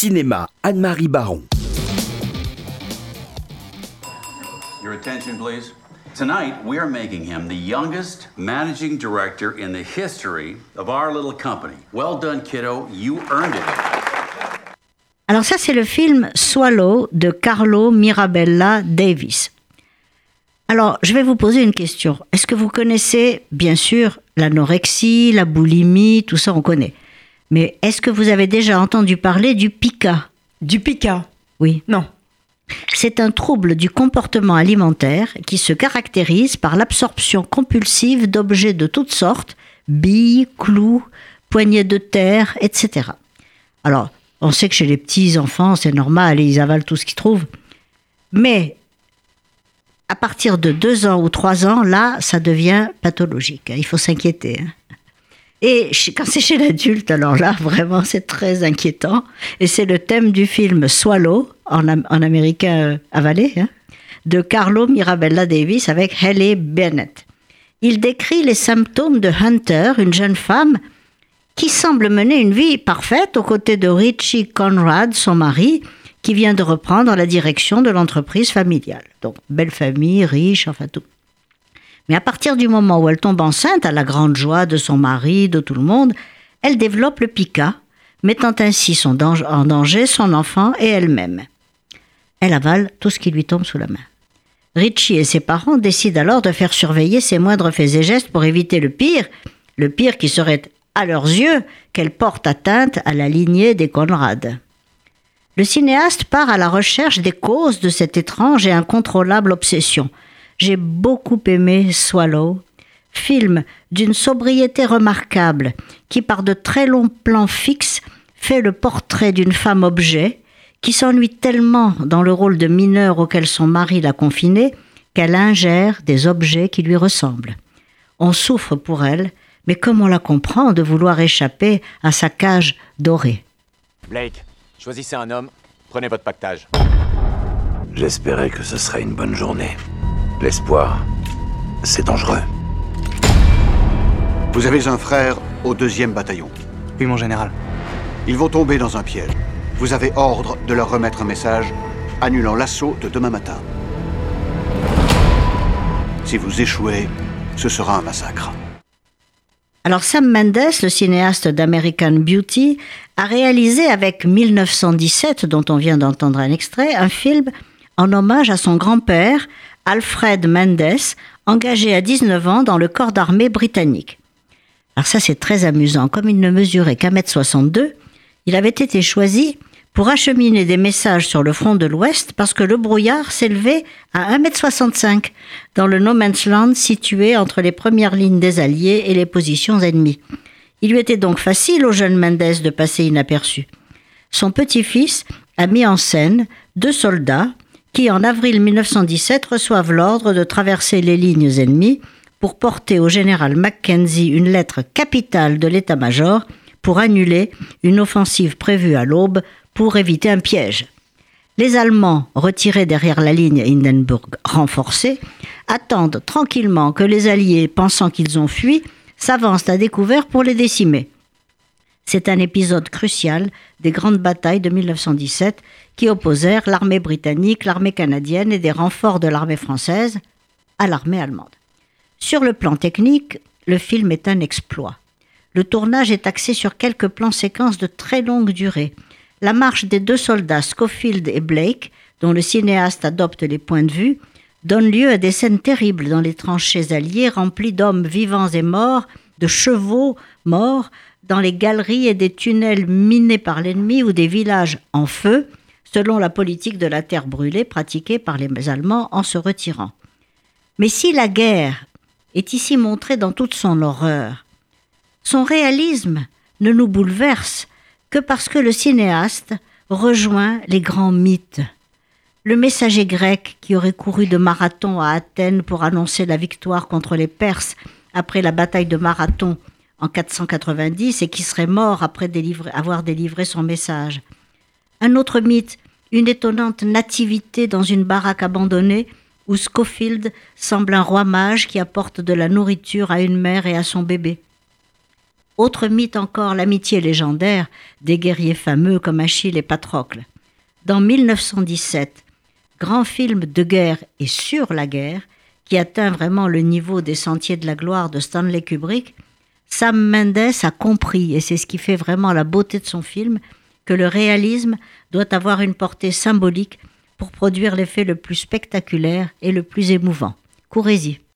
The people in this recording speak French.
Cinéma, Anne-Marie Baron. Your attention, please. Tonight, we are making him the youngest managing director in the history of our little company. Well done, kiddo. You earned it. Alors ça, c'est le film Swallow de Carlo Mirabella Davis. Alors, je vais vous poser une question. Est-ce que vous connaissez, bien sûr, l'anorexie, la boulimie, tout ça, on connaît. Mais est-ce que vous avez déjà entendu parler du pica? Du pica? Oui. Non. C'est un trouble du comportement alimentaire qui se caractérise par l'absorption compulsive d'objets de toutes sortes, billes, clous, poignées de terre, etc. Alors, on sait que chez les petits enfants, c'est normal, ils avalent tout ce qu'ils trouvent. Mais à partir de deux ans ou trois ans, là, ça devient pathologique. Il faut s'inquiéter. hein. Et quand c'est chez l'adulte, alors là, vraiment, c'est très inquiétant. Et c'est le thème du film Swallow, en américain euh, avalé, hein, de Carlo Mirabella Davis avec Haley Bennett. Il décrit les symptômes de Hunter, une jeune femme qui semble mener une vie parfaite aux côtés de Richie Conrad, son mari, qui vient de reprendre la direction de l'entreprise familiale. Donc, belle famille, riche, enfin tout. Mais à partir du moment où elle tombe enceinte, à la grande joie de son mari, de tout le monde, elle développe le pica, mettant ainsi en danger son enfant et elle-même. Elle avale tout ce qui lui tombe sous la main. Richie et ses parents décident alors de faire surveiller ses moindres faits et gestes pour éviter le pire, le pire qui serait, à leurs yeux, qu'elle porte atteinte à la lignée des Conrad. Le cinéaste part à la recherche des causes de cette étrange et incontrôlable obsession. J'ai beaucoup aimé Swallow, film d'une sobriété remarquable qui, par de très longs plans fixes, fait le portrait d'une femme objet qui s'ennuie tellement dans le rôle de mineure auquel son mari l'a confinée qu'elle ingère des objets qui lui ressemblent. On souffre pour elle, mais comme on la comprend de vouloir échapper à sa cage dorée? Blake, choisissez un homme, prenez votre pactage. J'espérais que ce serait une bonne journée. L'espoir, c'est dangereux. Vous avez un frère au deuxième bataillon. Oui, mon général. Ils vont tomber dans un piège. Vous avez ordre de leur remettre un message annulant l'assaut de demain matin. Si vous échouez, ce sera un massacre. Alors Sam Mendes, le cinéaste d'American Beauty, a réalisé avec 1917, dont on vient d'entendre un extrait, un film en hommage à son grand-père, Alfred Mendes, engagé à 19 ans dans le corps d'armée britannique. Alors ça c'est très amusant, comme il ne mesurait qu'un mètre 62, il avait été choisi pour acheminer des messages sur le front de l'Ouest parce que le brouillard s'élevait à 1m65 dans le no man's land situé entre les premières lignes des Alliés et les positions ennemies. Il lui était donc facile au jeune Mendes de passer inaperçu. Son petit-fils a mis en scène deux soldats qui, en avril 1917, reçoivent l'ordre de traverser les lignes ennemies pour porter au général Mackenzie une lettre capitale de l'état-major pour annuler une offensive prévue à l'aube pour éviter un piège. Les Allemands, retirés derrière la ligne Hindenburg renforcée, attendent tranquillement que les Alliés, pensant qu'ils ont fui, s'avancent à découvert pour les décimer. C'est un épisode crucial des grandes batailles de 1917 qui opposèrent l'armée britannique, l'armée canadienne et des renforts de l'armée française à l'armée allemande. Sur le plan technique, le film est un exploit. Le tournage est axé sur quelques plans séquences de très longue durée. La marche des deux soldats Schofield et Blake, dont le cinéaste adopte les points de vue, donne lieu à des scènes terribles dans les tranchées alliées remplies d'hommes vivants et morts, de chevaux morts, dans les galeries et des tunnels minés par l'ennemi ou des villages en feu, selon la politique de la terre brûlée pratiquée par les Allemands en se retirant. Mais si la guerre est ici montrée dans toute son horreur, son réalisme ne nous bouleverse que parce que le cinéaste rejoint les grands mythes. Le messager grec qui aurait couru de Marathon à Athènes pour annoncer la victoire contre les Perses après la bataille de Marathon en 490 et qui serait mort après avoir délivré son message. Un autre mythe, une étonnante nativité dans une baraque abandonnée où Schofield semble un roi mage qui apporte de la nourriture à une mère et à son bébé. Autre mythe encore, l'amitié légendaire des guerriers fameux comme Achille et Patrocle. Dans 1917, grand film de guerre et sur la guerre, qui atteint vraiment le niveau des Sentiers de la gloire de Stanley Kubrick, Sam Mendes a compris, et c'est ce qui fait vraiment la beauté de son film, que le réalisme doit avoir une portée symbolique pour produire l'effet le plus spectaculaire et le plus émouvant. Courez-y.